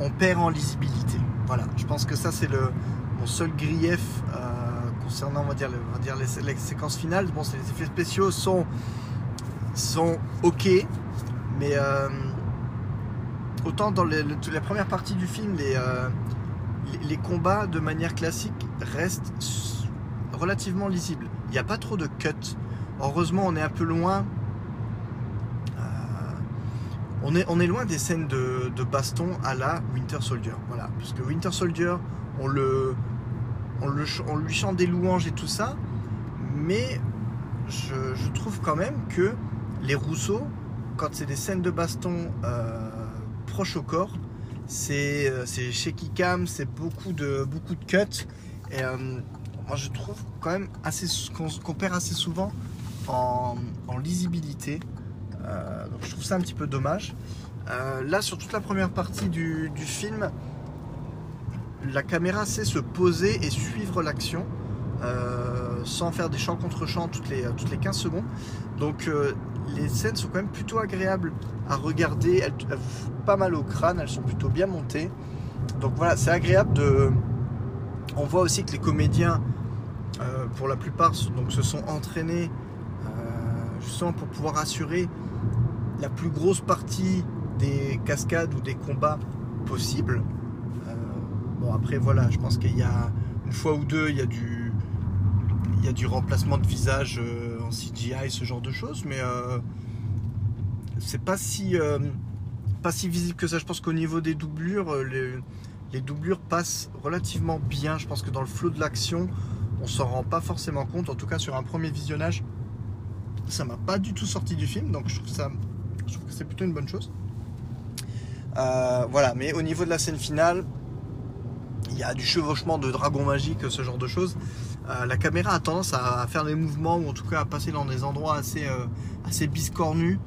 on perd en lisibilité. Voilà, je pense que ça c'est le mon seul grief euh, concernant on va dire, on va dire les, séquences finales. Bon, les effets spéciaux sont sont ok, mais autant dans la première partie du film, euh, les, les, combats de manière classique restent relativement lisibles. Il n'y a pas trop de cuts. Heureusement, on est un peu loin. Euh, on, est, loin des scènes de, baston à la Winter Soldier. Voilà, puisque Winter Soldier, on lui chante des louanges et tout ça, mais je, je trouve quand même que les Rousseau, quand c'est des scènes de baston euh, proche au corps. C'est c'est shaky cam, c'est beaucoup de, beaucoup de cuts. Et moi je trouve quand même assez qu'on perd assez souvent en, lisibilité. donc je trouve ça un petit peu dommage. là sur toute la première partie du, film, la caméra sait se poser et suivre l'action. Euh, sans faire des champs contre champs toutes les, toutes les 15 secondes. Donc euh, les scènes sont quand même plutôt agréables à regarder, elles, vous foutent pas mal au crâne, elles sont plutôt bien montées. Donc voilà, c'est agréable de... On voit aussi que les comédiens, euh, pour la plupart, donc, se sont entraînés justement pour pouvoir assurer la plus grosse partie des cascades ou des combats possibles. bon après voilà, je pense qu'il y a une fois ou deux, il y a du, il y a du remplacement de visage euh, CGI, ce genre de choses, mais euh, c'est pas si, euh, pas si visible que ça. Je pense qu'au niveau des doublures, les, doublures passent relativement bien. Je pense que dans le flot de l'action, on s'en rend pas forcément compte. En tout cas, sur un premier visionnage, ça m'a pas du tout sorti du film, donc je trouve, ça, je trouve que c'est plutôt une bonne chose. voilà, mais au niveau de la scène finale, il y a du chevauchement de dragons magiques, ce genre de choses. Euh, la caméra a tendance à faire des mouvements ou en tout cas à passer dans des endroits assez, euh, assez biscornus.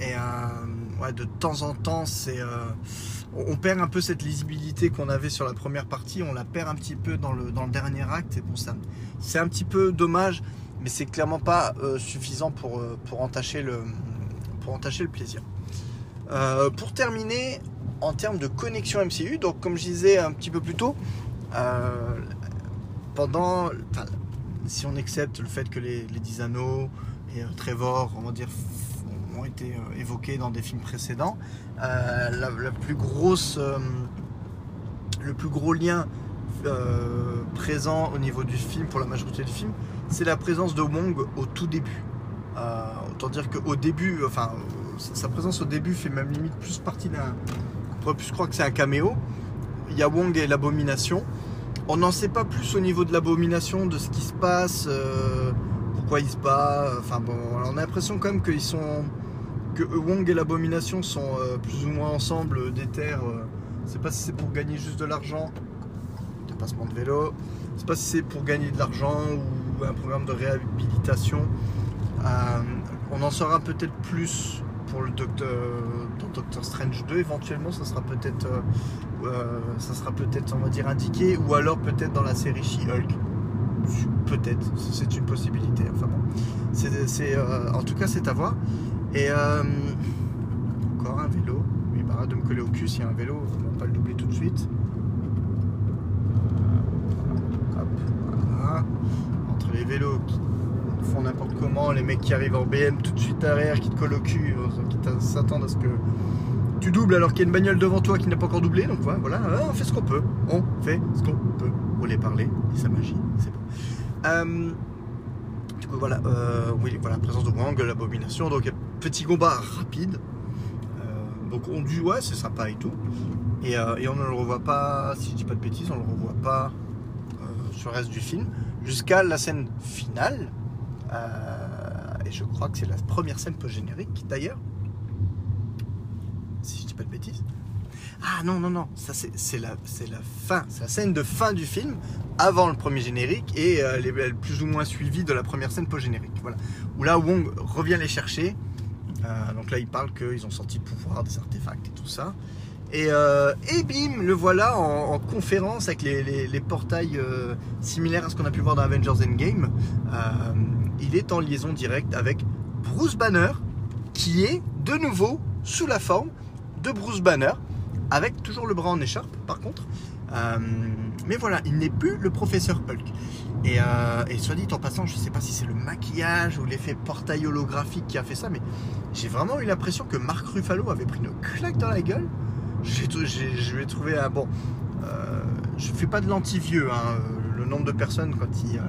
Et euh, de temps en temps, on perd un peu cette lisibilité qu'on avait sur la première partie. On la perd un petit peu dans le, dernier acte. C'est un petit peu dommage, mais c'est clairement pas suffisant pour, pour, entacher le, pour entacher le plaisir. pour terminer, en termes de connexion MCU, donc comme je disais un petit peu plus tôt, pendant, si on accepte le fait que les, les 10 anneaux et euh, Trevor, on va dire, ont été euh, évoqués dans des films précédents, euh, la, plus grosse, le plus gros lien présent au niveau du film, pour la majorité du film, c'est la présence de Wong au tout début. autant dire qu'au début, enfin, sa présence au début fait même limite plus partie d'un. On pourrait plus croire que c'est un caméo. Il y a Wong et l'abomination. On n'en sait pas plus au niveau de l'abomination, de ce qui se passe, euh, pourquoi il se bat. Enfin bon, on a l'impression quand même qu'ils que Wong et l'abomination sont euh, plus ou moins ensemble euh, des terres. c'est pas si c'est pour gagner juste de l'argent, dépassement de vélo. C'est pas si c'est pour gagner de l'argent ou un programme de réhabilitation. on en saura peut-être plus pour le Docteur, Doctor Strange 2 éventuellement ça sera peut-être euh, euh, ça sera peut-être on va dire indiqué ou alors peut-être dans la série She-Hulk. Peut-être c'est une possibilité enfin bon. C'est, euh, en tout cas c'est à voir. Et encore un vélo. Oui bah, de me coller au cul s'il y a un vélo on va pas le doubler tout de suite. Hop, voilà. entre les vélos qui font n'importe comment, les mecs qui arrivent en BM tout de suite derrière, qui te collent au cul, euh, qui s'attendent à ce que tu doubles alors qu'il y a une bagnole devant toi qui n'a pas encore doublé. Donc voilà, on fait ce qu'on peut. On fait ce qu'on peut. On les parler, et sa magie, c'est bon. Euh, du coup voilà, euh, oui, voilà, présence de Wang, l'abomination, donc petit combat rapide. donc on dit ouais c'est sympa et tout. Et, on ne le revoit pas, si je dis pas de bêtises, on le revoit pas sur le reste du film. Jusqu'à la scène finale, euh, et je crois que c'est la première scène post-générique d'ailleurs. Pas de bêtises. Ah non, non, non, ça c'est la, la fin, c'est la scène de fin du film, avant le premier générique, et euh, elle est plus ou moins suivie de la première scène post-générique. Voilà. Où là, Wong revient les chercher. Euh, donc là, il parle qu'ils ont sorti le pouvoir des artefacts et tout ça. Et, bim, le voilà en, conférence avec les, portails similaires à ce qu'on a pu voir dans Avengers Endgame il est en liaison directe avec Bruce Banner, qui est de nouveau sous la forme Bruce Banner, avec toujours le bras en écharpe par contre. Euh, mais voilà, il n'est plus le professeur Hulk. Euh, et, soit dit en passant, je ne sais pas si c'est le maquillage ou l'effet portail holographique qui a fait ça, mais j'ai vraiment eu l'impression que Mark Ruffalo avait pris une claque dans la gueule. Je lui ai trouvé un bon. Euh, je fais pas de l'anti-vieux, le nombre de personnes quand ils, euh,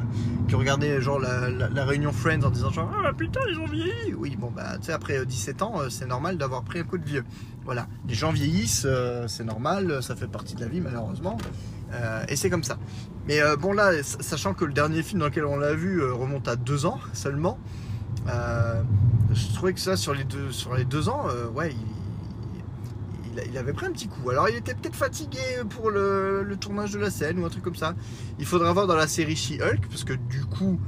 qui regardaient genre la, réunion Friends en disant genre ah putain ils ont vieilli. Oui bon bah tu sais après 17 euh, ans euh, c'est normal d'avoir pris un coup de vieux. Voilà. Les gens vieillissent c'est normal ça fait partie de la vie malheureusement. Et c'est comme ça. Mais bon là sachant que le dernier film dans lequel on l'a vu remonte à deux ans seulement je trouvais que ça sur les deux sur les deux ans ouais il, il, avait pris un petit coup. Alors il était peut-être fatigué pour le, tournage de la scène ou un truc comme ça. Il faudra voir dans la série She-Hulk, parce que du coup,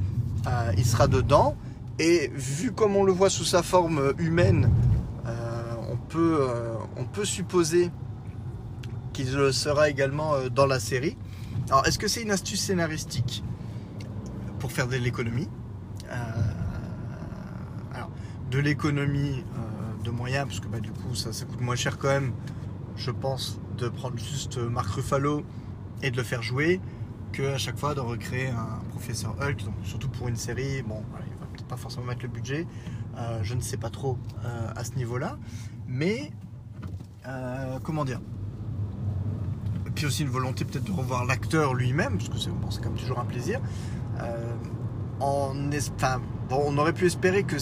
euh, il sera dedans. Et vu comme on le voit sous sa forme humaine, euh, on, peut, euh, on peut supposer qu'il sera également dans la série. Alors est-ce que c'est une astuce scénaristique pour faire de l'économie? Alors, de l'économie de moyens, parce que bah, du coup ça, ça coûte moins cher quand même, je pense, de prendre juste Marc Ruffalo et de le faire jouer que à chaque fois de recréer un professeur Hulk, surtout pour une série, bon, il va peut-être pas forcément mettre le budget, euh, je ne sais pas trop euh, à ce niveau-là, mais euh, comment dire? Puis aussi une volonté peut-être de revoir l'acteur lui-même, parce que c'est bon, même toujours un plaisir. en, enfin, bon, on aurait pu espérer que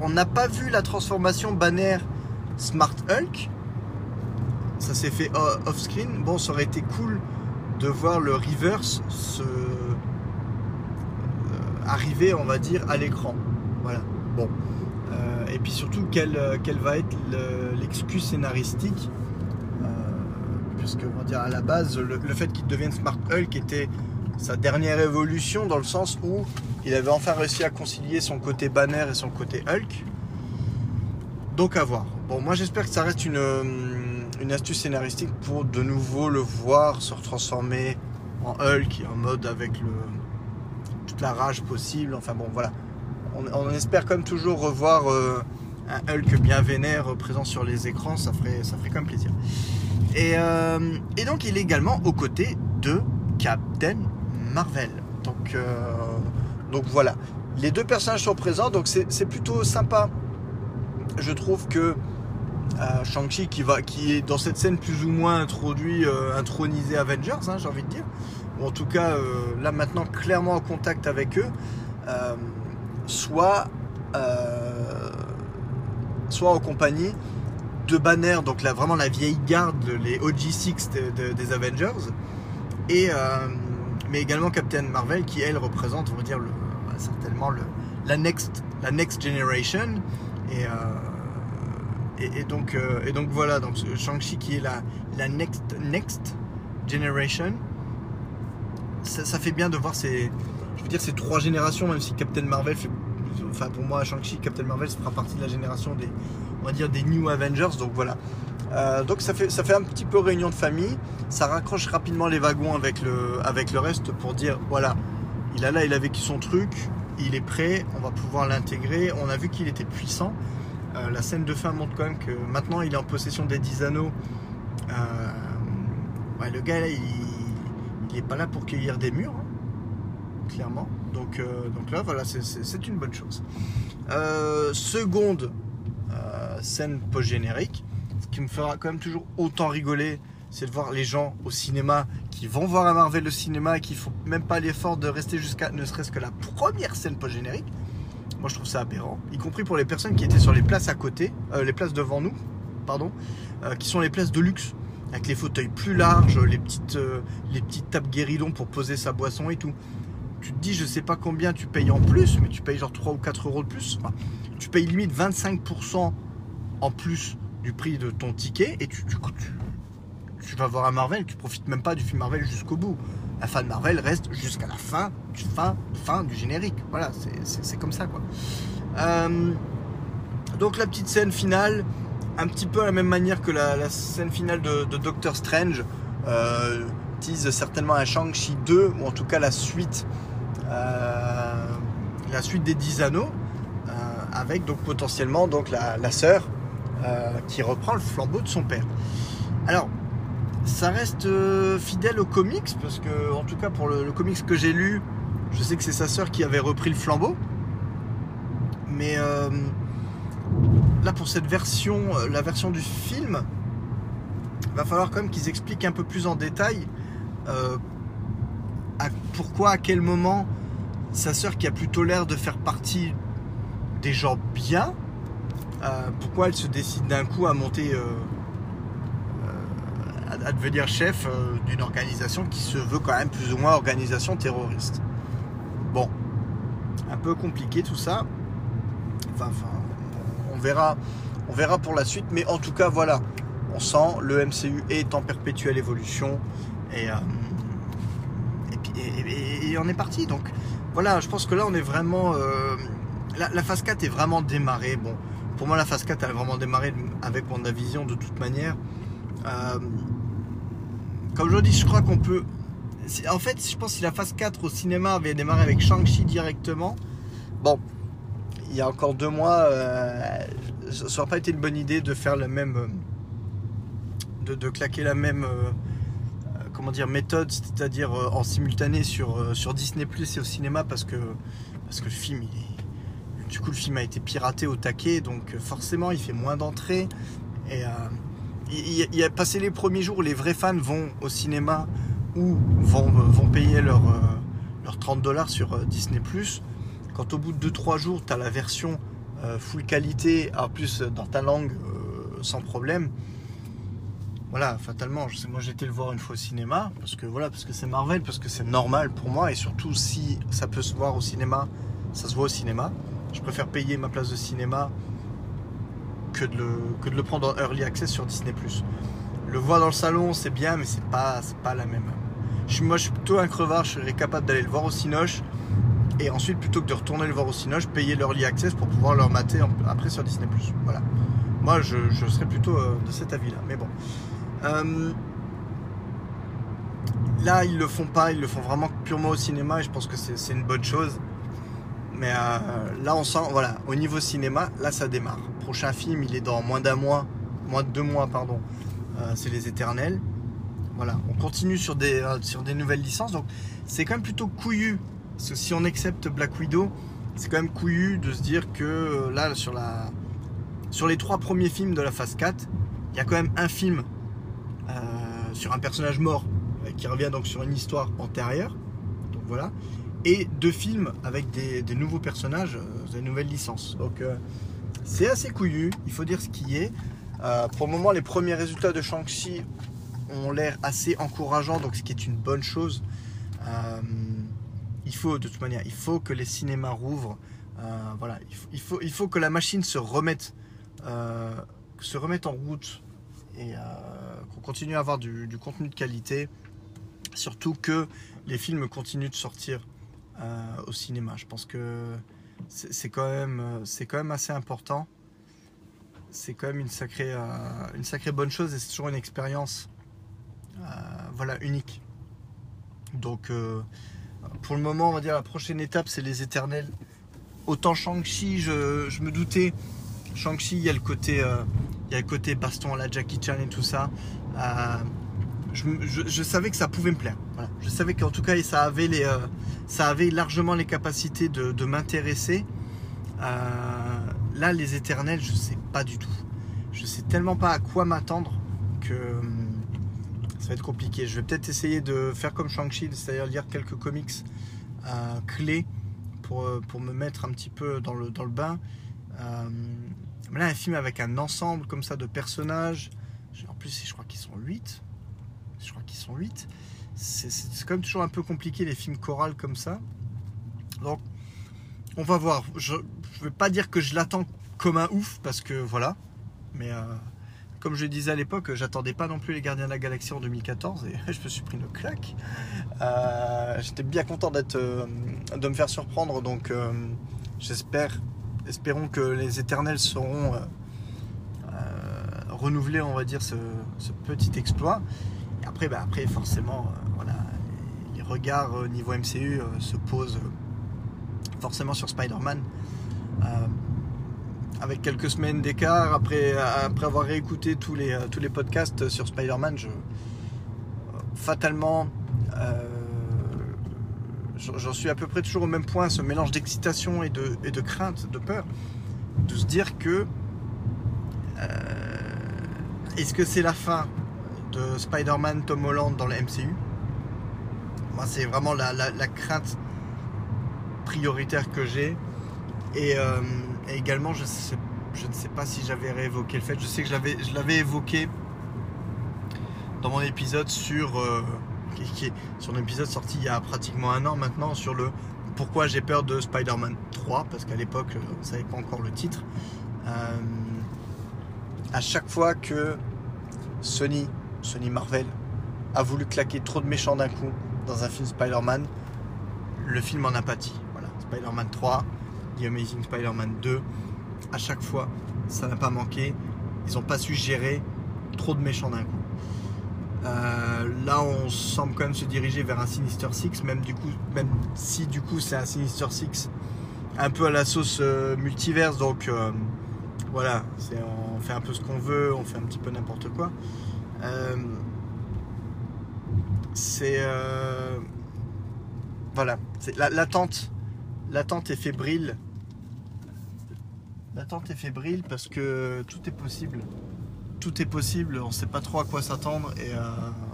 on n'a pas vu la transformation Banner Smart Hulk. Ça s'est fait off-screen. Bon, ça aurait été cool de voir le reverse se euh, arriver, on va dire, à l'écran. Voilà. Bon. Euh, et puis surtout, quelle, quelle va être l'excuse scénaristique euh, Puisque, on va dire, à la base, le fait qu'il devienne Smart Hulk était sa dernière évolution dans le sens où il avait enfin réussi à concilier son côté banner et son côté Hulk. Donc à voir. Bon, moi j'espère que ça reste une, euh, astuce scénaristique pour de nouveau le voir se transformer en Hulk, en mode avec toute la rage possible. Enfin bon, voilà. On, espère comme toujours revoir euh, un Hulk bien vénère présent sur les écrans. Ça ferait, ça ferait quand même plaisir. Et, euh, et donc il est également aux côtés de Captain Marvel. Donc, euh, donc voilà. Les deux personnages sont présents, donc c'est plutôt sympa. Je trouve que euh, Shang-Chi qui, va, qui est dans cette scène plus ou moins introduit, euh, intronisé Avengers, hein, j'ai envie de dire. Ou en tout cas, là maintenant clairement en contact avec eux. soit, soit en compagnie de Banner, donc là, vraiment la vieille garde, les OG6 des Avengers. Et, mais également Captain Marvel qui elle représente on va dire le, bah, certainement la next la next generation. Et, euh, et, donc euh, et donc voilà donc Shang-Chi qui est la, la next next generation. Ça, fait bien de voir ces je veux dire ces trois générations même si Captain Marvel fait enfin pour moi Shang-Chi Captain Marvel fera partie de la génération des on va dire des New Avengers. Donc voilà euh, donc ça fait, un petit peu réunion de famille. Ça raccroche rapidement les wagons avec le, reste pour dire voilà, il a là, il a vécu son truc, il est prêt, on va pouvoir l'intégrer. On a vu qu'il était puissant. Euh, la scène de fin montre quand même que maintenant il est en possession des 10 anneaux. Euh, le gars il, il est pas là pour cueillir des murs, hein, clairement. Donc, donc là, voilà, c'est une bonne chose. seconde scène post-générique qui me fera quand même toujours autant rigoler, c'est de voir les gens au cinéma qui vont voir un Marvel au cinéma et qui font même pas l'effort de rester jusqu'à ne serait-ce que la première scène post-générique. Moi, je trouve ça aberrant, y compris pour les personnes qui étaient sur les places à côté, euh, les places devant nous, pardon, euh, qui sont les places de luxe, avec les fauteuils plus larges, les petites, euh, les petites tables guéridon pour poser sa boisson et tout. Tu te dis, je sais pas combien tu payes en plus, mais tu payes genre 3 ou 4 euros de plus. tu payes limite 25% en plus du prix de ton ticket et tu, vas voir un Marvel, tu profites même pas du film Marvel jusqu'au bout. La fin de Marvel reste jusqu'à la fin, fin, fin du générique. Voilà, c'est comme ça quoi. Euh, donc la petite scène finale, un petit peu à la même manière que la, scène finale de, Doctor Strange, euh, tease certainement un Shang-Chi 2, ou en tout cas la suite, euh, la suite des 10 anneaux, avec donc potentiellement donc la, la sœur euh, qui reprend le flambeau de son père. Alors, ça reste euh, fidèle aux comics, parce que, en tout cas, pour le, comics que j'ai lu, je sais que c'est sa sœur qui avait repris le flambeau. Mais euh, là, pour cette version, la version du film, va falloir quand même qu'ils expliquent un peu plus en détail pourquoi, à quel moment, sa sœur qui a plutôt l'air de faire partie des gens bien, pourquoi elle se décide d'un coup à monter, euh, euh, à, devenir chef d'une organisation qui se veut quand même plus ou moins organisation terroriste? Bon, un peu compliqué tout ça. Enfin, on verra, on verra pour la suite, mais en tout cas voilà. on sent le MCU est en perpétuelle évolution et, euh, et, on est parti. Donc voilà, je pense que là on est vraiment. Euh, la, phase 4 est vraiment démarrée. Bon, pour moi la phase 4 elle a vraiment démarré avec WandaVision de toute manière. Euh, comme je dis, je crois qu'on peut. En fait, je pense que si la phase 4 au cinéma avait démarré avec Shang-Chi directement, bon, il y a encore deux mois, ça n'aurait pas été une bonne idée de faire la même de, claquer la même euh, comment dire méthode, c'est-à-dire euh, en simultané sur, euh, sur Disney Plus et au cinéma parce que parce que le film du coup le film a été piraté au taquet donc forcément il fait moins d'entrées. Et il, a passé les premiers jours les vrais fans vont au cinéma ou vont, vont payer leurs leur 30 dollars sur Disney quand au bout de 2-3 jours tu as la version full qualité en plus dans ta langue sans problème voilà, fatalement, je sais, moi été le voir une fois au cinéma, parce que voilà, parce que c'est Marvel, parce que c'est normal pour moi, et surtout si ça peut se voir au cinéma, ça se voit au cinéma. Je préfère payer ma place de cinéma que de le, prendre en early access sur Disney. Le voir dans le salon, c'est bien, mais c'est pas, pas la même. Moi je suis plutôt un crevard, je serais capable d'aller le voir au Cinoche, et ensuite plutôt que de retourner le voir au Cinoche, payer l'early access pour pouvoir le mater après sur Disney. Voilà. Moi je, je serais plutôt euh, de cet avis-là. Mais bon. Euh, là, ils le font pas, ils le font vraiment purement au cinéma et je pense que c'est une bonne chose. Mais euh, là, on sent, voilà, au niveau cinéma, là, ça démarre. Prochain film, il est dans moins d'un mois, moins de deux mois, pardon. Euh, c'est Les Éternels. Voilà, on continue sur des, sur des nouvelles licences. Donc, c'est quand même plutôt couillu. Parce que si on accepte Black Widow, c'est quand même couillu de se dire que là, sur, sur les trois premiers films de la phase 4, il y a quand même un film sur un personnage mort euh, qui revient donc sur une histoire antérieure. Donc voilà. Et deux films avec des, nouveaux personnages, euh, des nouvelles licences. Donc euh, c'est assez couillu, il faut dire ce qui est. pour le moment, les premiers résultats de Shang-Chi ont l'air assez encourageants, donc ce qui est une bonne chose. il faut, de toute manière, il faut que les cinémas rouvrent. voilà, il faut, il faut, que la machine se remette, se remette en route et qu'on continue à avoir du, contenu de qualité. Surtout que les films continuent de sortir euh, au cinéma. Je pense que c'est quand, même, quand même assez important. C'est quand même une sacrée, euh, une sacrée bonne chose et c'est toujours une expérience euh, voilà, unique. Donc pour le moment, on va dire la prochaine étape, c'est les éternels. Autant Shang-Chi, je, je, me doutais. Shang-Chi, il y a le côté il y a le côté baston à la Jackie Chan et tout ça. Euh, je, savais que ça pouvait me plaire. Je savais qu'en tout cas, ça avait, les, euh, ça avait largement les capacités de, m'intéresser. Euh, là, les éternels, je sais pas du tout. Je sais tellement pas à quoi m'attendre que ça va être compliqué. Je vais peut-être essayer de faire comme Shang-Chi, c'est-à-dire lire quelques comics clés pour, pour me mettre un petit peu dans le, dans le bain. Là, un film avec un ensemble comme ça de personnages, en plus, je crois qu'ils sont 8. Je crois qu'ils sont 8. C'est quand même toujours un peu compliqué les films chorales comme ça. Donc, on va voir. Je ne vais pas dire que je l'attends comme un ouf parce que voilà. Mais euh, comme je le disais à l'époque, j'attendais pas non plus les Gardiens de la Galaxie en 2014 et je me suis pris une claque. Euh, j'étais bien content euh, de me faire surprendre. Donc, j'espère espérons que les éternels seront renouvelés, on va dire, ce, petit exploit. Bah, après forcément, euh, les, regards au niveau MCU se posent forcément sur Spider-Man. avec quelques semaines d'écart, après, après avoir réécouté tous les, tous les podcasts sur Spider-Man, je, fatalement, j'en suis à peu près toujours au même point, ce mélange d'excitation et de, et de crainte, de peur, de se dire que euh, est-ce que c'est la fin? De Spider-Man Tom Holland dans la MCU Moi, c'est vraiment la, crainte prioritaire que j'ai. Et, euh, également, je, ne sais pas si j'avais réévoqué le fait, je sais que je l'avais évoqué dans mon épisode sur... Euh, sur un épisode sorti il y a pratiquement un an maintenant sur le pourquoi j'ai peur de Spider-Man 3 parce qu'à l'époque euh, on ne savait pas encore le titre. À chaque fois que Sony, Sony Marvel, a voulu claquer trop de méchants d'un coup dans un film Spider-Man. Le film en a pâti. Voilà. Spider-Man 3, The Amazing Spider-Man 2, à chaque fois, ça n'a pas manqué. Ils n'ont pas su gérer trop de méchants d'un coup. Euh, là, on semble quand même se diriger vers un Sinister Six, même si du coup c'est un Sinister Six un peu à la sauce euh, multiverse, donc euh, voilà, on fait un peu ce qu'on veut, on fait un petit peu n'importe quoi. C'est voilà, c'est l'attente, l'attente est fébrile. L'attente est fébrile parce que tout est possible tout est possible, on ne sait pas trop à quoi s'attendre et euh,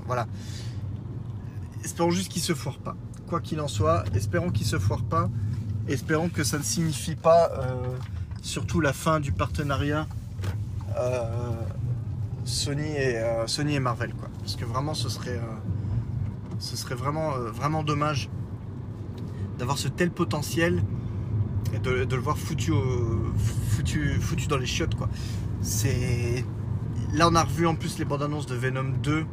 voilà. Espérons juste qu'il se foire pas. Quoi qu'il en soit, espérons qu'il se foire pas. Espérons que ça ne signifie pas euh, surtout la fin du partenariat euh, Sony, et, Sony et Marvel quoi. Parce que vraiment ce serait, serait vraiment, vraiment dommage d'avoir ce tel potentiel et de, le voir foutu, foutu, foutu dans les chiottes quoi. C'est Là, on a revu en plus les bandes annonces de Venom 2.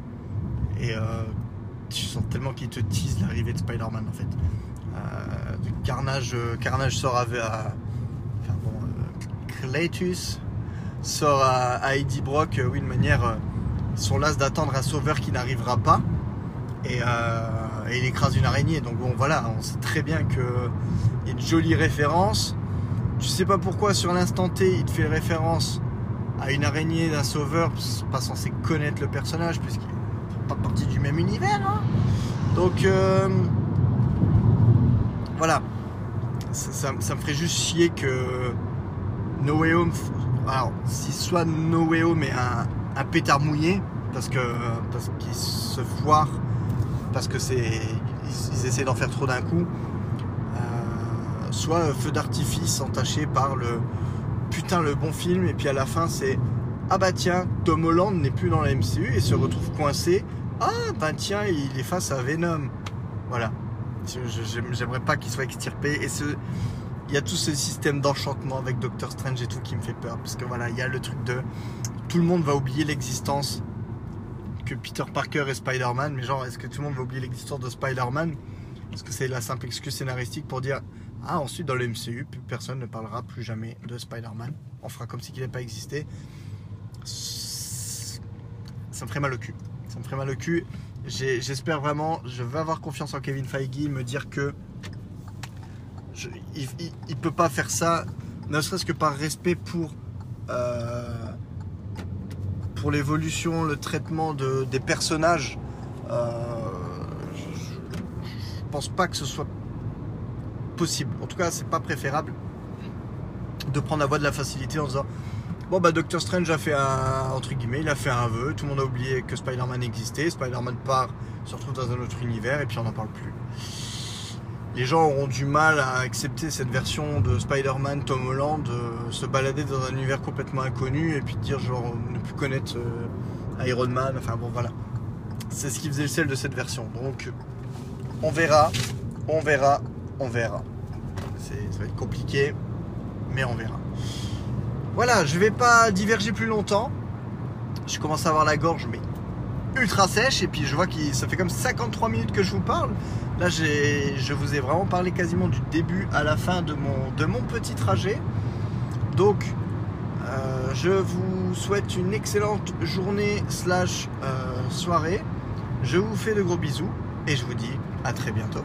Et euh, tu sens tellement qu'ils te teasent l'arrivée de Spider-Man en fait. Euh, Carnage, euh, Carnage sort à. bon, Cletus sort à, Eddie Brock, oui, de manière. ils sont las d'attendre un sauveur qui n'arrivera pas. Et, il écrase une araignée. Donc bon, voilà, on sait très bien qu'il y a une jolie référence. Tu sais pas pourquoi sur l'instant T il te fait référence à une araignée d'un sauveur, pas censé connaître le personnage puisqu'il n'est pas partie du même univers. Hein. Donc euh, voilà, ça, me ferait juste chier que No Way Home, alors si soit No Way Home est un, un pétard mouillé parce que parce qu'ils se foirent, parce que c'est ils, essaient d'en faire trop d'un coup, euh, soit feu d'artifice entaché par le putain le bon film et puis à la fin c'est ah bah tiens Tom Holland n'est plus dans la MCU et se retrouve coincé. Ah bah tiens il est face à Venom. Voilà. J'aimerais pas qu'il soit extirpé. Et ce il y a tout ce système d'enchantement avec Doctor Strange et tout qui me fait peur parce que voilà il y a le truc de tout le monde va oublier l'existence que Peter Parker et Spider-Man mais genre est-ce que tout le monde va oublier l'existence de Spider-Man? Parce que c'est la simple excuse scénaristique pour dire ah, ensuite, dans le MCU, personne ne parlera plus jamais de Spider-Man. On fera comme si il n'avait pas existé. Ça me ferait mal au cul. Ça me ferait mal au cul. J'espère vraiment, je vais avoir confiance en Kevin Feige, me dire que il, ne peut pas faire ça, ne serait-ce que par respect pour euh, pour l'évolution, le traitement de, des personnages. Euh, je, je pense pas que ce soit possible. En tout cas, c'est pas préférable de prendre la voie de la facilité en disant Bon bah Doctor Strange a fait un entre guillemets, il a fait un vœu, tout le monde a oublié que Spider-Man existait, Spider-Man part, se retrouve dans un autre univers et puis on n'en parle plus. Les gens auront du mal à accepter cette version de Spider-Man Tom Holland euh, se balader dans un univers complètement inconnu et puis dire genre ne plus connaître euh, Iron Man, enfin bon voilà. C'est ce qui faisait le sel de cette version. Donc on verra, on verra, on verra. Ça va être compliqué, mais on verra. Voilà, je vais pas diverger plus longtemps. Je commence à avoir la gorge, mais ultra sèche. Et puis je vois que ça fait comme 53 minutes que je vous parle. Là, je vous ai vraiment parlé quasiment du début à la fin de mon, de mon petit trajet. Donc, euh, je vous souhaite une excellente journée slash euh, soirée. Je vous fais de gros bisous et je vous dis à très bientôt.